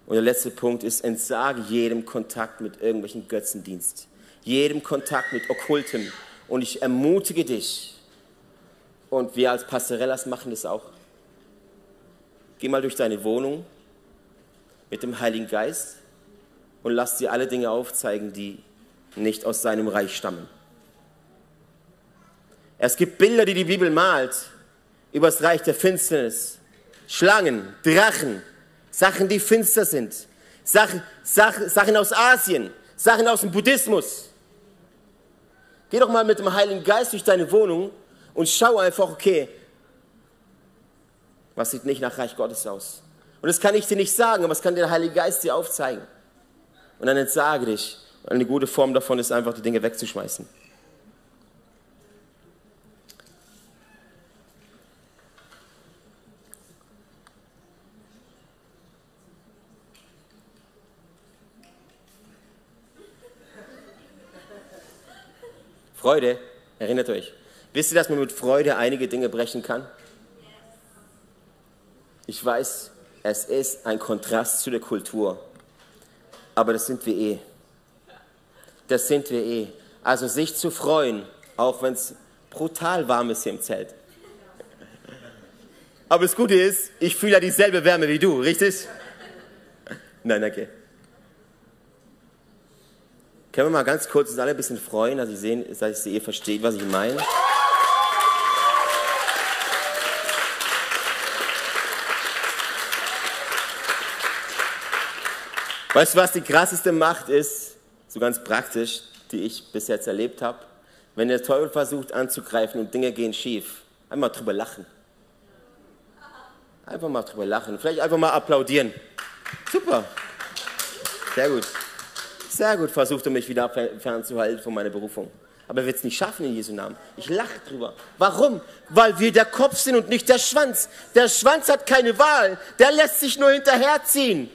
Und der letzte Punkt ist, entsage jedem Kontakt mit irgendwelchen Götzendienst. Jedem Kontakt mit Okkultem. Und ich ermutige dich, und wir als Pastorellas machen das auch. Geh mal durch deine Wohnung mit dem Heiligen Geist und lass dir alle Dinge aufzeigen, die nicht aus seinem Reich stammen. Es gibt Bilder, die die Bibel malt über das Reich der Finsternis. Schlangen, Drachen, Sachen, die finster sind. Sachen, Sachen, Sachen aus Asien, Sachen aus dem Buddhismus. Geh doch mal mit dem Heiligen Geist durch deine Wohnung und schau einfach, okay, was sieht nicht nach Reich Gottes aus. Und das kann ich dir nicht sagen, aber das kann der Heilige Geist dir aufzeigen. Und dann entsage dich. Eine gute Form davon ist einfach, die Dinge wegzuschmeißen. Freude, erinnert euch. Wisst ihr, dass man mit Freude einige Dinge brechen kann? Ich weiß, es ist ein Kontrast zu der Kultur. Aber das sind wir eh. Das sind wir eh. Also sich zu freuen, auch wenn es brutal warm ist hier im Zelt. Aber das Gute ist, ich fühle ja dieselbe Wärme wie du, richtig? Nein, danke. Können wir mal ganz kurz uns alle ein bisschen freuen, dass ich, sehen, dass ihr versteht, was ich meine? Weißt du, was die krasseste Macht ist, so ganz praktisch, die ich bis jetzt erlebt habe? Wenn der Teufel versucht anzugreifen und Dinge gehen schief, einmal drüber lachen. Einfach mal drüber lachen. Vielleicht einfach mal applaudieren. Super. Sehr gut. Sehr gut versucht er mich wieder fernzuhalten von meiner Berufung. Aber er wird es nicht schaffen in Jesu Namen. Ich lache drüber. Warum? Weil wir der Kopf sind und nicht der Schwanz. Der Schwanz hat keine Wahl. Der lässt sich nur hinterherziehen.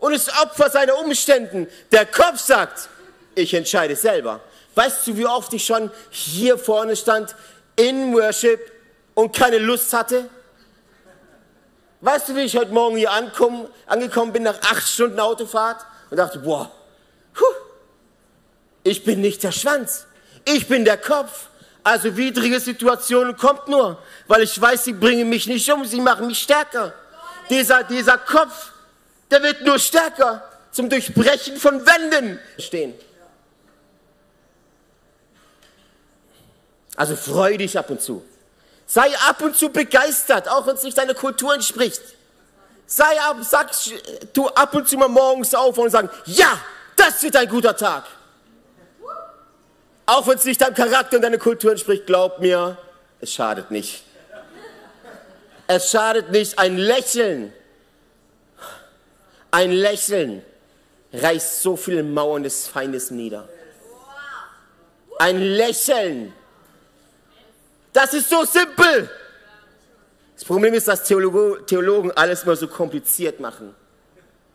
Und ist Opfer seiner Umständen. Der Kopf sagt, ich entscheide selber. Weißt du, wie oft ich schon hier vorne stand in Worship und keine Lust hatte? Weißt du, wie ich heute Morgen hier ankomm, angekommen bin nach acht Stunden Autofahrt und dachte, boah, ich bin nicht der Schwanz, ich bin der Kopf. Also widrige Situationen kommt nur, weil ich weiß, sie bringen mich nicht um, sie machen mich stärker. Dieser, dieser Kopf, der wird nur stärker zum Durchbrechen von Wänden stehen. Also freu dich ab und zu. Sei ab und zu begeistert, auch wenn es nicht deiner Kultur entspricht. Sei ab, sag du ab und zu mal morgens auf und sagen, ja, das wird ein guter Tag. Auch wenn es nicht deinem Charakter und deiner Kultur entspricht, glaub mir, es schadet nicht. Es schadet nicht ein Lächeln. Ein Lächeln reißt so viele Mauern des Feindes nieder. Ein Lächeln das ist so simpel. Das Problem ist, dass Theologen alles immer so kompliziert machen.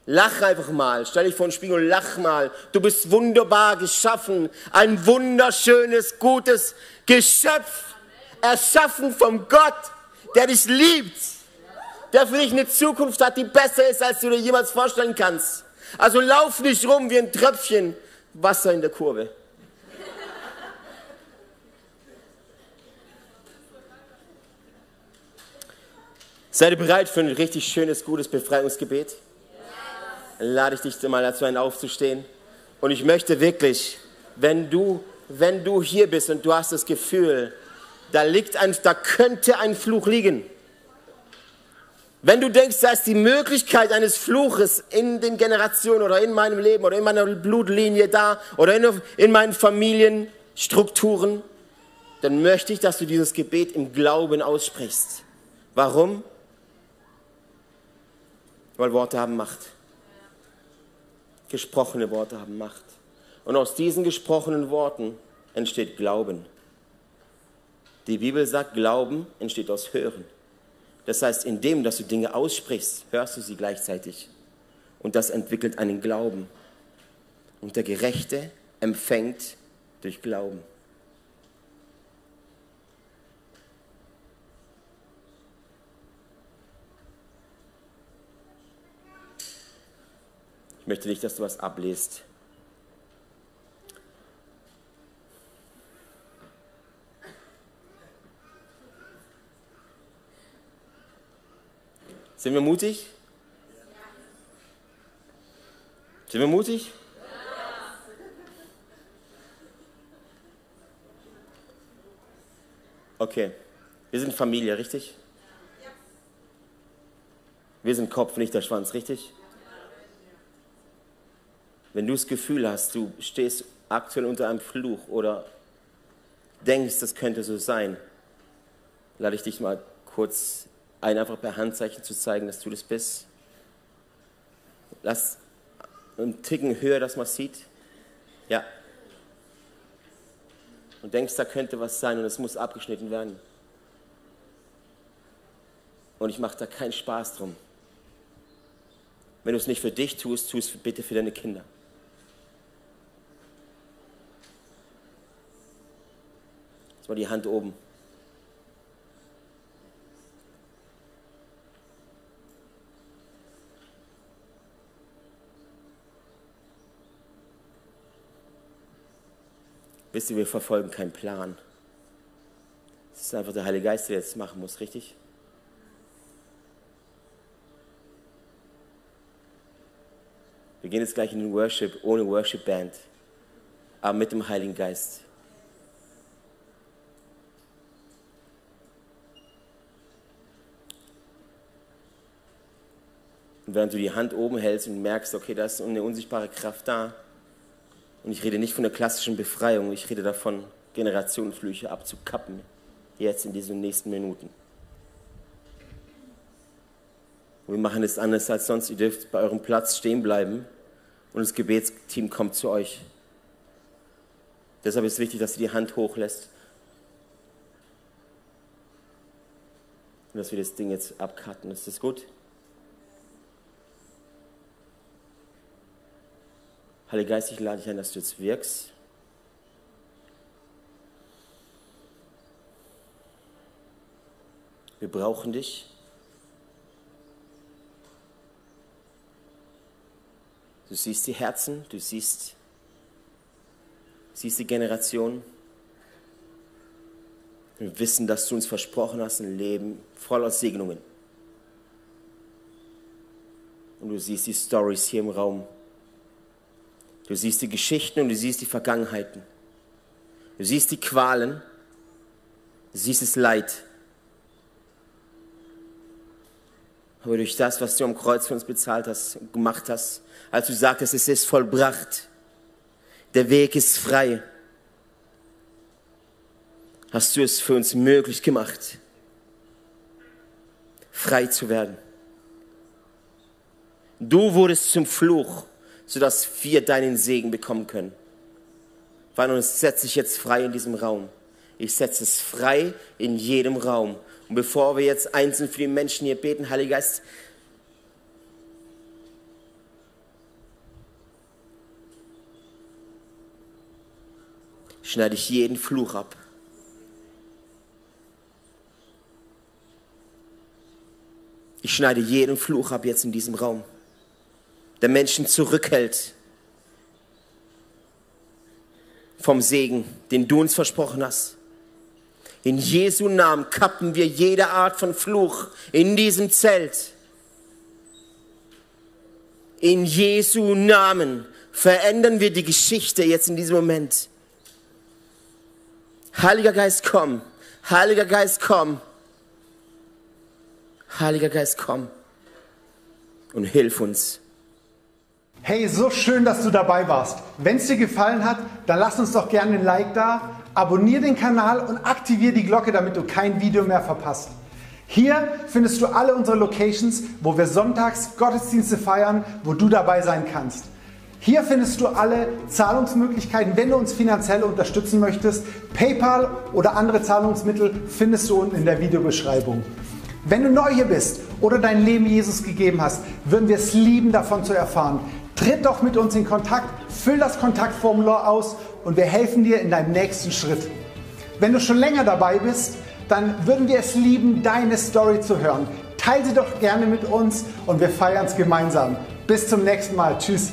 Lach einfach mal, stell dich vor den Spiegel und lach mal. Du bist wunderbar geschaffen, ein wunderschönes, gutes Geschöpf, erschaffen vom Gott, der dich liebt, der für dich eine Zukunft hat, die besser ist, als du dir jemals vorstellen kannst. Also lauf nicht rum wie ein Tröpfchen Wasser in der Kurve. Seid ihr bereit für ein richtig schönes, gutes Befreiungsgebet? Lade ich dich mal dazu ein, aufzustehen. Und ich möchte wirklich, wenn du, wenn du hier bist und du hast das Gefühl, da liegt ein, da könnte ein Fluch liegen. Wenn du denkst, da ist die Möglichkeit eines Fluches in den Generationen oder in meinem Leben oder in meiner Blutlinie da oder in, in meinen Familienstrukturen, dann möchte ich, dass du dieses Gebet im Glauben aussprichst. Warum? Weil Worte haben Macht. Gesprochene Worte haben Macht. Und aus diesen gesprochenen Worten entsteht Glauben. Die Bibel sagt, Glauben entsteht aus Hören. Das heißt, indem, dass du Dinge aussprichst, hörst du sie gleichzeitig. Und das entwickelt einen Glauben. Und der Gerechte empfängt durch Glauben. Ich möchte nicht, dass du was ablest. Sind wir mutig? Sind wir mutig? Okay. Wir sind Familie, richtig? Wir sind Kopf, nicht der Schwanz, richtig? Wenn du das Gefühl hast, du stehst aktuell unter einem Fluch oder denkst, das könnte so sein, lade ich dich mal kurz ein, einfach per Handzeichen zu zeigen, dass du das bist. Lass einen Ticken höher, dass man sieht. Ja. Und denkst, da könnte was sein und es muss abgeschnitten werden. Und ich mache da keinen Spaß drum. Wenn du es nicht für dich tust, tu es bitte für deine Kinder. Mal die Hand oben. Wisst ihr, wir verfolgen keinen Plan. Es ist einfach der Heilige Geist, der jetzt machen muss, richtig? Wir gehen jetzt gleich in den Worship ohne Worship Band, aber mit dem Heiligen Geist. Und während du die Hand oben hältst und merkst, okay, da ist eine unsichtbare Kraft da. Und ich rede nicht von der klassischen Befreiung, ich rede davon, Generationenflüche abzukappen, jetzt in diesen nächsten Minuten. Und wir machen es anders als sonst. Ihr dürft bei eurem Platz stehen bleiben und das Gebetsteam kommt zu euch. Deshalb ist es wichtig, dass ihr die Hand hochlässt. Und dass wir das Ding jetzt abcutten. Ist das gut? Heiliger Geist, ich lade dich ein, dass du jetzt wirkst. Wir brauchen dich. Du siehst die Herzen, du siehst, siehst die Generation. Wir wissen, dass du uns versprochen hast, ein Leben voller Segnungen. Und du siehst die Stories hier im Raum. Du siehst die Geschichten und du siehst die Vergangenheiten. Du siehst die Qualen. Du siehst das Leid. Aber durch das, was du am Kreuz für uns bezahlt hast, gemacht hast, als du sagtest, es ist vollbracht, der Weg ist frei, hast du es für uns möglich gemacht, frei zu werden. Du wurdest zum Fluch, sodass wir deinen Segen bekommen können. Weil uns setze ich jetzt frei in diesem Raum. Ich setze es frei in jedem Raum. Und bevor wir jetzt einzeln für die Menschen hier beten, Heiliger Geist, schneide ich jeden Fluch ab. Ich schneide jeden Fluch ab jetzt in diesem Raum, der Menschen zurückhält vom Segen, den du uns versprochen hast. In Jesu Namen kappen wir jede Art von Fluch in diesem Zelt. In Jesu Namen verändern wir die Geschichte jetzt in diesem Moment. Heiliger Geist, komm. Heiliger Geist, komm. Heiliger Geist, komm und hilf uns. Hey, so schön, dass du dabei warst. Wenn es dir gefallen hat, dann lass uns doch gerne ein Like da, abonniere den Kanal und aktiviere die Glocke, damit du kein Video mehr verpasst. Hier findest du alle unsere Locations, wo wir sonntags Gottesdienste feiern, wo du dabei sein kannst. Hier findest du alle Zahlungsmöglichkeiten, wenn du uns finanziell unterstützen möchtest. PayPal oder andere Zahlungsmittel findest du unten in der Videobeschreibung. Wenn du neu hier bist oder dein Leben Jesus gegeben hast, würden wir es lieben, davon zu erfahren. Tritt doch mit uns in Kontakt, füll das Kontaktformular aus und wir helfen dir in deinem nächsten Schritt. Wenn du schon länger dabei bist, dann würden wir es lieben, deine Story zu hören. Teile sie doch gerne mit uns und wir feiern es gemeinsam. Bis zum nächsten Mal. Tschüss.